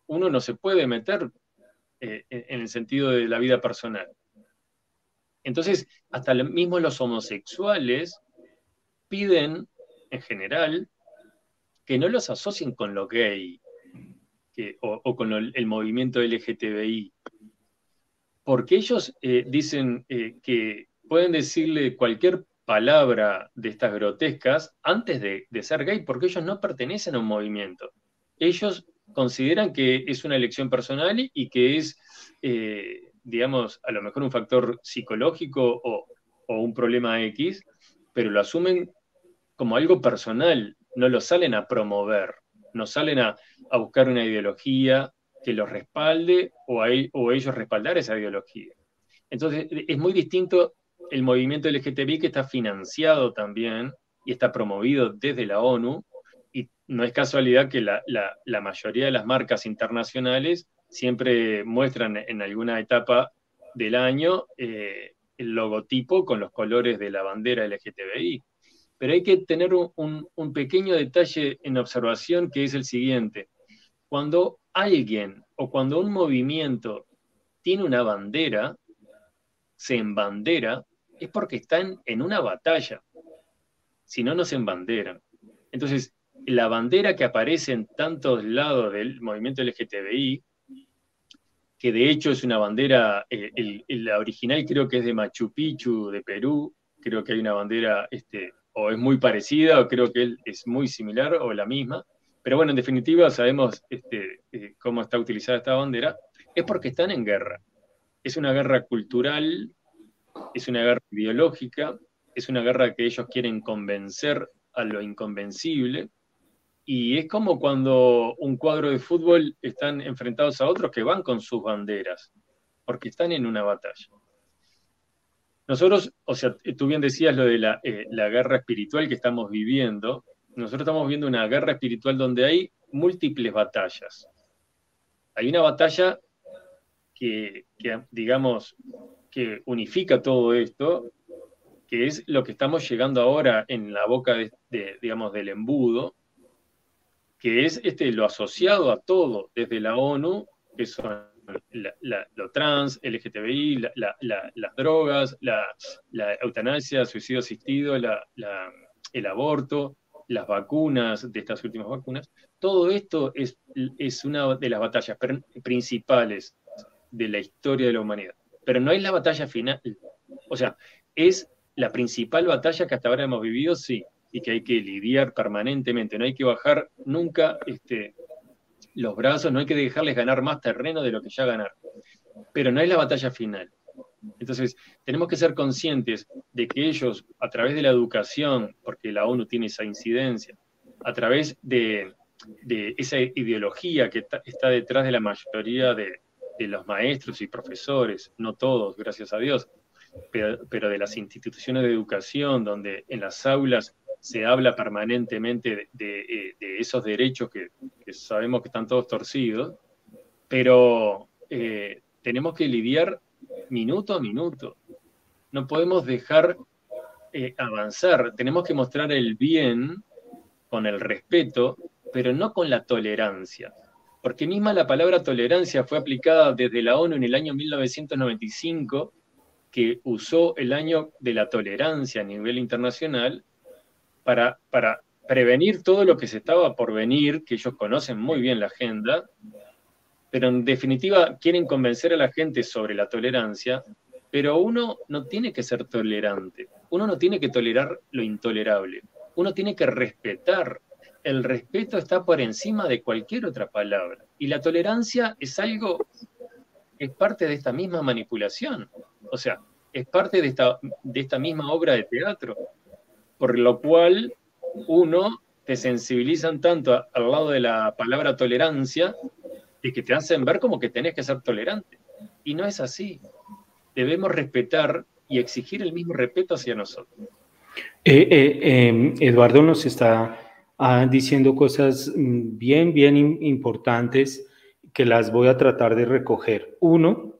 Speaker 2: uno no se puede meter eh, en el sentido de la vida personal. Entonces, hasta mismo los homosexuales piden, en general, que no los asocien con lo gay, o, con el movimiento LGTBI. Porque ellos eh, dicen eh, que pueden decirle cualquier palabra de estas grotescas antes de, ser gay, porque ellos no pertenecen a un movimiento. Ellos consideran que es una elección personal y que es, eh, digamos, a lo mejor un factor psicológico o, o un problema X, pero lo asumen como algo personal, no lo salen a promover, no salen a, buscar una ideología que los respalde o, ellos respaldar esa ideología. Entonces, es muy distinto el movimiento LGTBI que está financiado también y está promovido desde la ONU, y no es casualidad que la, mayoría de las marcas internacionales siempre muestran en alguna etapa del año eh, el logotipo con los colores de la bandera LGTBI. Pero hay que tener un, pequeño detalle en observación que es el siguiente. Cuando alguien o cuando un movimiento tiene una bandera, se embandera, es porque están en una batalla. Si no, no se embanderan. Entonces, la bandera que aparece en tantos lados del movimiento LGTBI, que de hecho es una bandera, eh, la original creo que es de Machu Picchu, de Perú, creo que hay una bandera este, o es muy parecida, o creo que es muy similar, o la misma. Pero bueno, en definitiva sabemos este, eh, cómo está utilizada esta bandera, es porque están en guerra. Es una guerra cultural, es una guerra ideológica, es una guerra que ellos quieren convencer a lo inconvencible, y es como cuando un cuadro de fútbol están enfrentados a otros que van con sus banderas, porque están en una batalla. Nosotros, o sea, tú bien decías lo de eh, la, guerra espiritual que estamos viviendo. Nosotros estamos viendo una guerra espiritual donde hay múltiples batallas. Hay una batalla que, digamos, que unifica todo esto, que es lo que estamos llegando ahora en la boca de, digamos, del embudo, que es este, lo asociado a todo, desde la ONU, que son lo trans, LGTBI, las drogas, la, eutanasia, suicidio asistido, el aborto, las vacunas, de estas últimas vacunas, todo esto es, es una de las batallas principales de la historia de la humanidad. Pero no es la batalla final, o sea, es la principal batalla que hasta ahora hemos vivido, sí, y que hay que lidiar permanentemente, no hay que bajar nunca este, los brazos, no hay que dejarles ganar más terreno de lo que ya ganaron. Pero no es la batalla final. Entonces, tenemos que ser conscientes de que ellos, a través de la educación, porque la ONU tiene esa incidencia, a través de, esa ideología que está, detrás de la mayoría de, los maestros y profesores, no todos, gracias a Dios, pero de las instituciones de educación, donde en las aulas se habla permanentemente de, eh, esos derechos que, sabemos que están todos torcidos, pero eh, tenemos que lidiar minuto a minuto. No podemos dejar eh, avanzar, tenemos que mostrar el bien con el respeto, pero no con la tolerancia. Porque misma la palabra tolerancia fue aplicada desde la ONU en el año 1995, que usó el año de la tolerancia a nivel internacional, para, prevenir todo lo que se estaba por venir, que ellos conocen muy bien la agenda, pero en definitiva quieren convencer a la gente sobre la tolerancia, pero uno no tiene que ser tolerante, uno no tiene que tolerar lo intolerable, uno tiene que respetar. El respeto está por encima de cualquier otra palabra. Y la tolerancia es algo, es parte de esta misma manipulación. O sea, es parte de esta, de esta misma obra de teatro por lo cual uno te sensibilizan tanto al lado de la palabra tolerancia y que te hacen ver como que tenés que ser tolerante. Y no es así. Debemos respetar y exigir el mismo respeto hacia nosotros.
Speaker 1: Eh, eh, em, Eduardo nos está ah, diciendo cosas mm, bien, bien importantes que las voy a tratar de recoger. Uno,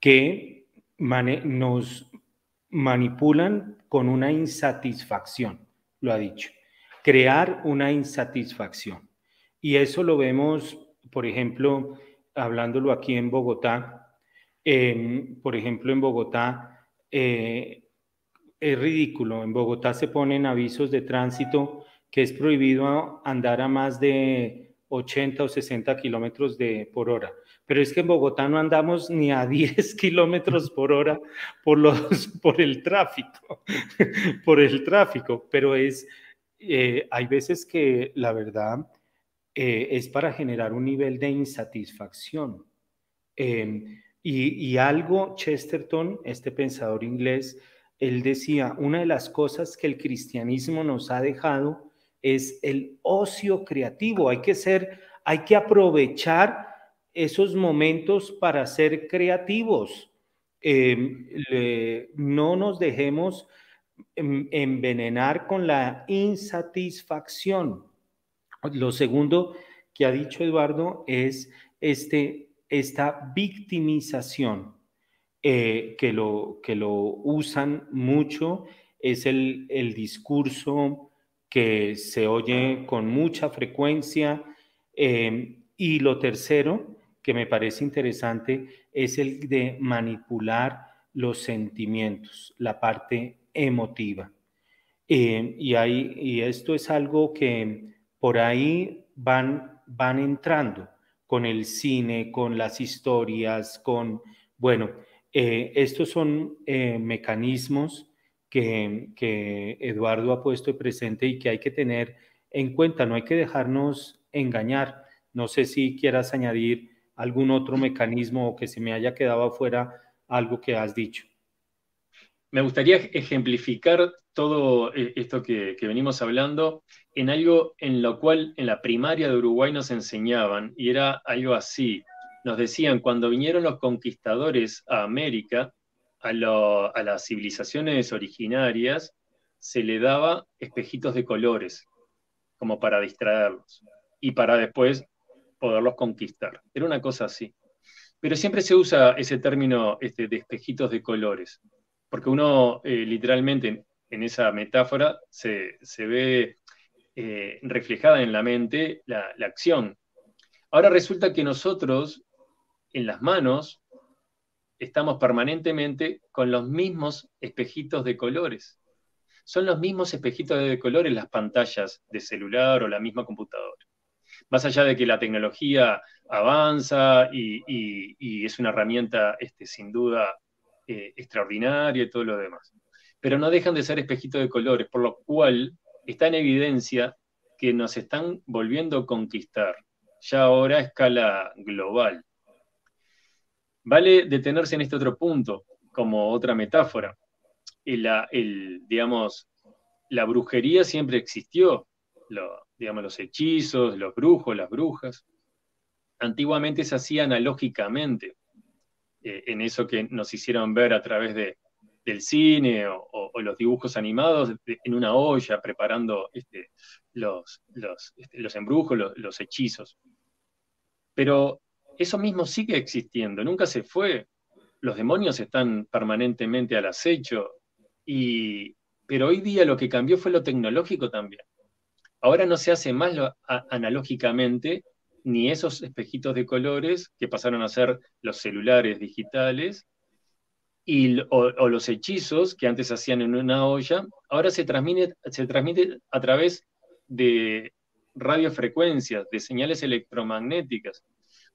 Speaker 1: que nos manipulan con una insatisfacción, lo ha dicho, crear una insatisfacción. Y eso lo vemos, por ejemplo, hablándolo aquí en Bogotá, por ejemplo, en Bogotá eh, es ridículo, en Bogotá se ponen avisos de tránsito que es prohibido andar a más de 80 o 60 kilómetros por hora. Pero es que en Bogotá no andamos ni a 10 kilómetros por hora por, los, por el tráfico, por el tráfico. Pero es, eh, hay veces que la verdad eh, es para generar un nivel de insatisfacción. Em, y algo, Chesterton, este pensador inglés, él decía, una de las cosas que el cristianismo nos ha dejado es el ocio creativo. Hay que ser, hay que aprovechar esos momentos para ser creativos. Em, no nos dejemos envenenar con la insatisfacción. Lo segundo que ha dicho Eduardo es este, esta victimización eh, que, lo, que lo usan mucho, es el, el discurso que se oye con mucha frecuencia. Em, y lo tercero, que me parece interesante, es el de manipular los sentimientos, la parte emotiva. Em, y, y esto es algo que por ahí van, van entrando con el cine, con las historias, con, bueno, eh, estos son eh, mecanismos que, Eduardo ha puesto presente y que hay que tener en cuenta, no hay que dejarnos engañar. No sé si quieras añadir algún otro mecanismo o que se me haya quedado afuera algo que has dicho.
Speaker 2: Me gustaría ejemplificar todo eh, esto que, que, venimos hablando en algo en lo cual en la primaria de Uruguay nos enseñaban, y era algo así. Nos decían, cuando vinieron los conquistadores a América, a, las civilizaciones originarias se le daba espejitos de colores, como para distraerlos, y para después poderlos conquistar. Era una cosa así. Pero siempre se usa ese término este, de espejitos de colores, porque uno eh, literalmente en, esa metáfora se, ve eh, reflejada en la mente la, la acción. Ahora resulta que nosotros en las manos estamos permanentemente con los mismos espejitos de colores. Son los mismos espejitos de colores las pantallas de celular o la misma computadora. Más allá de que la tecnología avanza y, es una herramienta este, sin duda eh, extraordinaria y todo lo demás. Pero no dejan de ser espejitos de colores, por lo cual está en evidencia que nos están volviendo a conquistar, ya ahora a escala global. Vale detenerse en este otro punto, como otra metáfora. La, el, digamos, la brujería siempre existió, digamos, los hechizos, los brujos, las brujas. Antiguamente se hacía analógicamente, eh, en eso que nos hicieron ver a través de, del cine o, los dibujos animados en una olla preparando este, los, los, este, los, embrujos, los, los hechizos. Pero eso mismo sigue existiendo, nunca se fue. Los demonios están permanentemente al acecho, y, pero hoy día lo que cambió fue lo tecnológico también. Ahora no se hace más lo, analógicamente, ni esos espejitos de colores que pasaron a ser los celulares digitales, y, o, los hechizos que antes hacían en una olla, ahora se transmite, se transmite a través de radiofrecuencias, de señales electromagnéticas.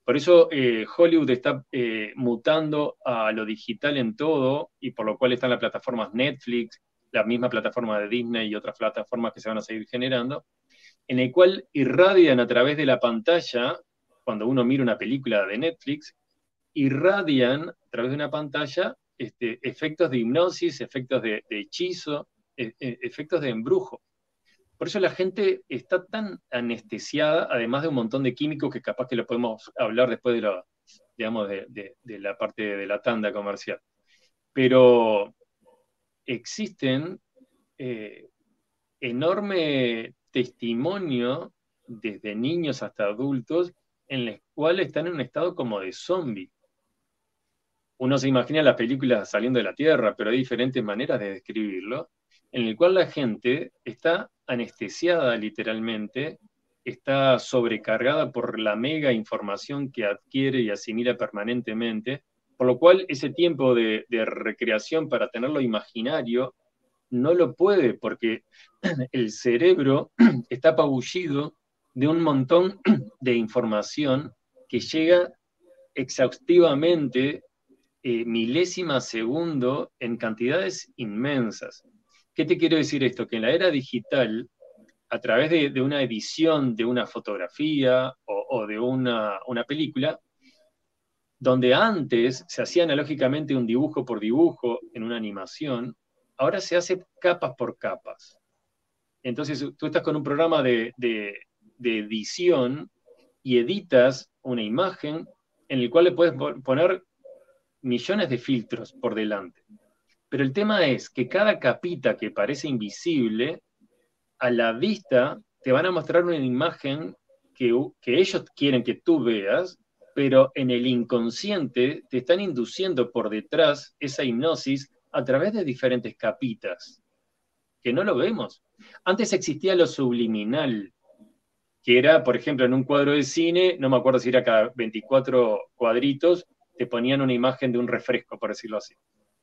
Speaker 2: Por eso eh, Hollywood está eh, mutando a lo digital en todo y por lo cual están las plataformas Netflix, la misma plataforma de Disney y otras plataformas que se van a seguir generando, en el cual irradian a través de la pantalla, cuando uno mira una película de Netflix, irradian a través de una pantalla este, efectos de hipnosis, efectos de, hechizo, e, e, efectos de embrujo. Por eso la gente está tan anestesiada, además de un montón de químicos que capaz que lo podemos hablar después de la, digamos, de, la parte de la tanda comercial. Pero existen eh, enorme testimonio desde niños hasta adultos en los cuales están en un estado como de zombie. Uno se imagina las películas saliendo de la Tierra, pero hay diferentes maneras de describirlo, en el cual la gente está anestesiada literalmente, está sobrecargada por la mega información que adquiere y asimila permanentemente, por lo cual ese tiempo de, recreación para tenerlo imaginario no lo puede porque el cerebro está apabullido de un montón de información que llega exhaustivamente eh, milésima segundo en cantidades inmensas. ¿Qué te quiero decir esto? Que en la era digital, a través de, una edición de una fotografía o, de una, una, película, donde antes se hacía analógicamente un dibujo por dibujo en una animación, ahora se hace capas por capas. Entonces tú estás con un programa de, de, de edición y editas una imagen en el cual le puedes poner millones de filtros por delante. Pero el tema es que cada capita que parece invisible, a la vista te van a mostrar una imagen que, que ellos quieren que tú veas, pero en el inconsciente te están induciendo por detrás esa hipnosis a través de diferentes capitas, que no lo vemos. Antes existía lo subliminal, que era, por ejemplo, en un cuadro de cine, no me acuerdo si era cada 24 cuadritos, te ponían una imagen de un refresco, por decirlo así.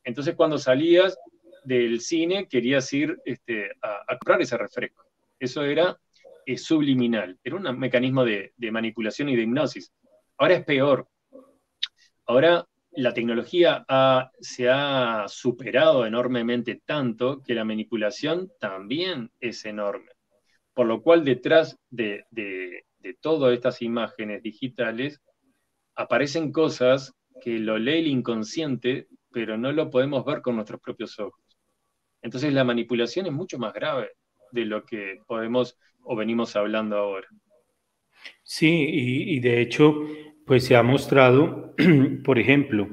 Speaker 2: Entonces, cuando salías del cine, querías ir este, a, comprar ese refresco. Eso era eh, subliminal, era un mecanismo de, manipulación y de hipnosis. Ahora es peor. Ahora la tecnología se ha superado enormemente tanto que la manipulación también es enorme. Por lo cual detrás de, de todas estas imágenes digitales aparecen cosas que lo lee el inconsciente, pero no lo podemos ver con nuestros propios ojos. Entonces la manipulación es mucho más grave de lo que podemos o venimos hablando ahora.
Speaker 1: Sí, y, de hecho, pues se ha mostrado, por ejemplo,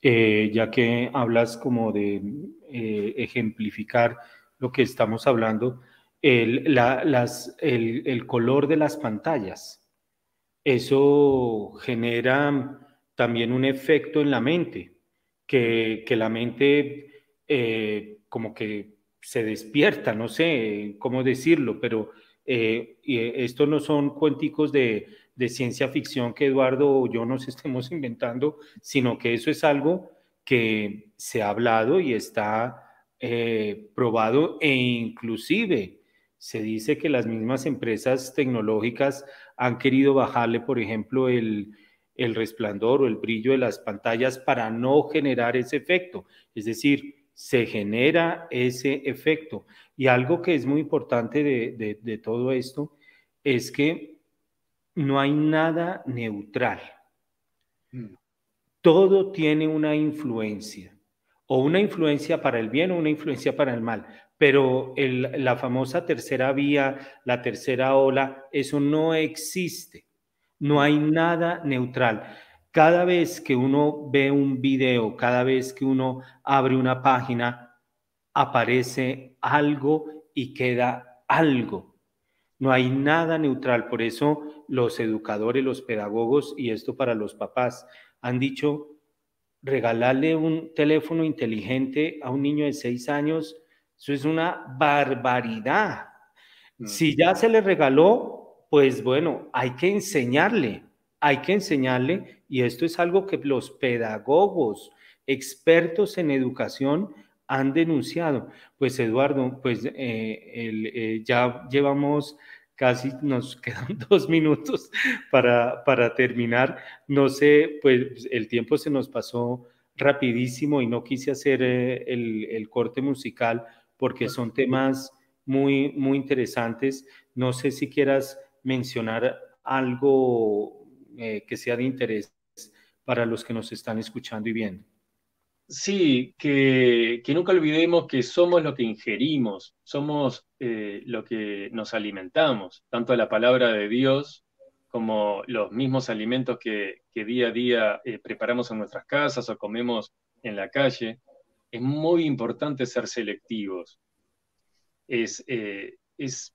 Speaker 1: eh, ya que hablas como de eh, ejemplificar lo que estamos hablando, el, el color de las pantallas. Eso genera también un efecto en la mente, que, la mente eh, como que se despierta, no sé cómo decirlo, pero eh, esto no son cuenticos de, ciencia ficción que Eduardo o yo nos estemos inventando, sino que eso es algo que se ha hablado y está eh, probado e inclusive se dice que las mismas empresas tecnológicas han querido bajarle, por ejemplo, el, el resplandor o el brillo de las pantallas para no generar ese efecto. Es decir, se genera ese efecto. Y algo que es muy importante de, todo esto es que no hay nada neutral. Mm. Todo tiene una influencia, o una influencia para el bien o una influencia para el mal. Pero la famosa tercera vía, la tercera ola, eso no existe. No hay nada neutral. Cada vez que uno ve un video, cada vez que uno abre una página, aparece algo y queda algo. No hay nada neutral. Por eso los educadores, los pedagogos, y esto para los papás, han dicho, regalarle un teléfono inteligente a un niño de seis años, eso es una barbaridad. Mm. Si ya se le regaló, pues bueno, hay que enseñarle, hay que enseñarle, y esto es algo que los pedagogos, expertos en educación, han denunciado. Pues Eduardo, pues eh, eh, ya llevamos casi, nos quedan dos minutos para, para terminar. No sé, pues el tiempo se nos pasó rapidísimo y no quise hacer eh, el, el corte musical porque son temas muy, muy interesantes. No sé si quieras mencionar algo eh, que sea de interés para los que nos están escuchando y viendo.
Speaker 2: Sí, que, nunca olvidemos que somos lo que ingerimos, somos eh, lo que nos alimentamos, tanto la palabra de Dios como los mismos alimentos que, día a día eh, preparamos en nuestras casas o comemos en la calle. Es muy importante ser selectivos. Es, es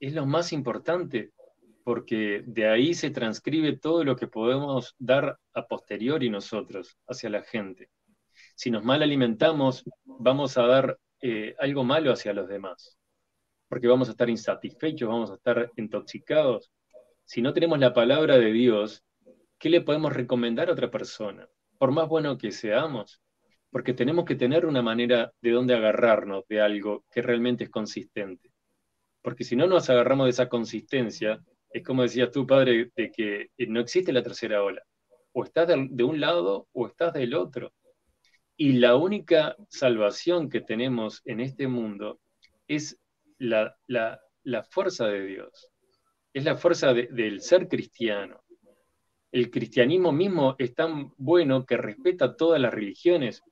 Speaker 2: es lo más importante, porque de ahí se transcribe todo lo que podemos dar a posteriori nosotros hacia la gente. Si nos mal alimentamos, vamos a dar eh, algo malo hacia los demás, porque vamos a estar insatisfechos, vamos a estar intoxicados. Si no tenemos la palabra de Dios, ¿qué le podemos recomendar a otra persona? Por más bueno que seamos, porque tenemos que tener una manera de dónde agarrarnos de algo que realmente es consistente. Porque si no nos agarramos de esa consistencia, es como decías tú, padre, de que no existe la tercera ola. O estás de, un lado o estás del otro. Y la única salvación que tenemos en este mundo es la, fuerza de Dios, es la fuerza del ser cristiano. El cristianismo mismo es tan bueno que respeta todas las religiones,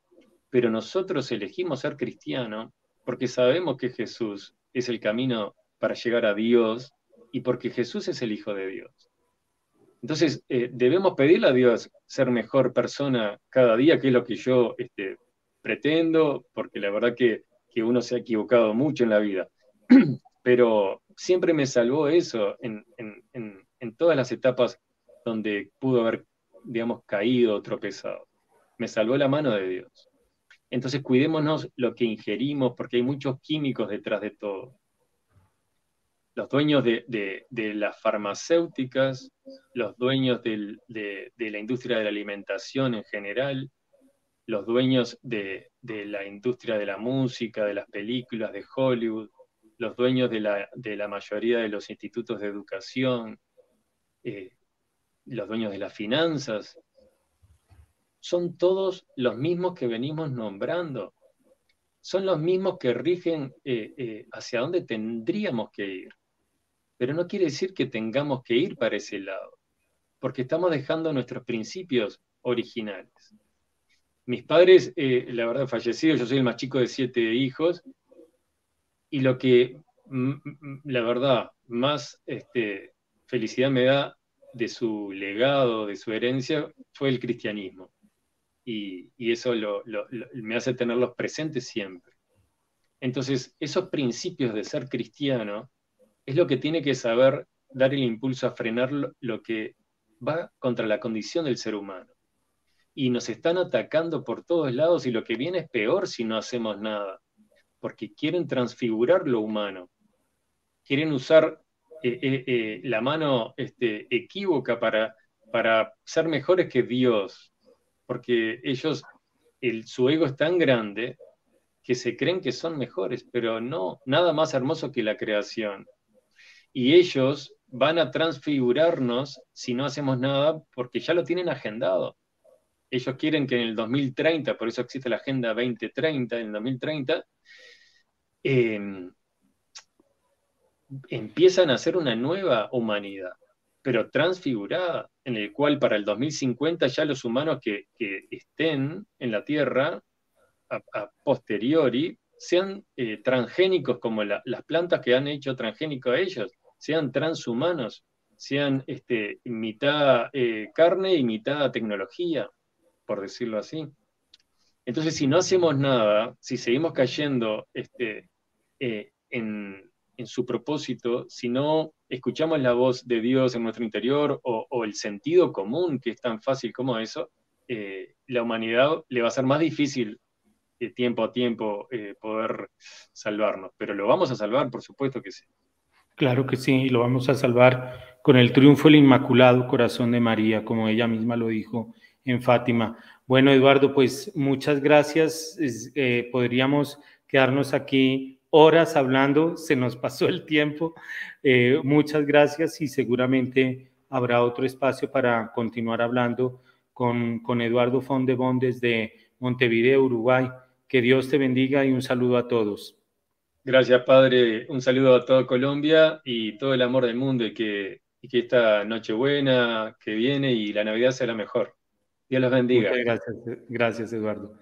Speaker 2: pero nosotros elegimos ser cristiano porque sabemos que Jesús es el camino para llegar a Dios y porque Jesús es el Hijo de Dios. Entonces, eh, debemos pedirle a Dios ser mejor persona cada día, que es lo que yo este, pretendo, porque la verdad que, uno se ha equivocado mucho en la vida. Pero siempre me salvó eso en, en todas las etapas donde pudo haber, digamos, caído, tropezado. Me salvó la mano de Dios. Entonces, cuidémonos lo que ingerimos, porque hay muchos químicos detrás de todo los dueños de, las farmacéuticas, los dueños de, la industria de la alimentación en general, los dueños de, la industria de la música, de las películas, de Hollywood, los dueños de la, mayoría de los institutos de educación, eh, los dueños de las finanzas, son todos los mismos que venimos nombrando. Son los mismos que rigen eh, eh, hacia dónde tendríamos que ir pero no quiere decir que tengamos que ir para ese lado, porque estamos dejando nuestros principios originales. Mis padres, eh, la verdad, fallecidos, yo soy el más chico de siete hijos, y lo que, la verdad, más este, felicidad me da de su legado, de su herencia, fue el cristianismo. Y, eso me hace tenerlos presentes siempre. Entonces, esos principios de ser cristiano es lo que tiene que saber dar el impulso a frenar lo que va contra la condición del ser humano. Y nos están atacando por todos lados y lo que viene es peor si no hacemos nada, porque quieren transfigurar lo humano, quieren usar eh, eh, eh, la mano este, equívoca para, para ser mejores que Dios, porque ellos, el, su ego es tan grande que se creen que son mejores, pero no, nada más hermoso que la creación y ellos van a transfigurarnos si no hacemos nada porque ya lo tienen agendado. Ellos quieren que en el 2030, por eso existe la Agenda 2030, en el 2030, em, empiezan a hacer una nueva humanidad, pero transfigurada, en el cual para el 2050 ya los humanos que, estén en la Tierra a, posteriori sean eh, transgénicos como las plantas que han hecho transgénico a ellos sean transhumanos, sean este, mitad eh, carne y mitad tecnología, por decirlo así. Entonces, si no hacemos nada, si seguimos cayendo este, eh, en, su propósito, si no escuchamos la voz de Dios en nuestro interior o, el sentido común, que es tan fácil como eso, eh, la humanidad le va a ser más difícil tiempo a tiempo poder salvarnos. Pero lo vamos a salvar, por supuesto que sí.
Speaker 1: Claro que sí, lo vamos a salvar con el triunfo del Inmaculado Corazón de María, como ella misma lo dijo en Fátima. Bueno, Eduardo, pues muchas gracias. Eh, podríamos quedarnos aquí horas hablando, se nos pasó el tiempo. Eh, muchas gracias y seguramente habrá otro espacio para continuar hablando con, con Eduardo Fondebón desde Montevideo, Uruguay. Que Dios te bendiga y un saludo a todos.
Speaker 2: Gracias, Padre. Un saludo a toda Colombia y todo el amor del mundo y que, y que esta que viene y la Navidad sea la mejor. Dios los bendiga.
Speaker 1: gracias, gracias, Eduardo.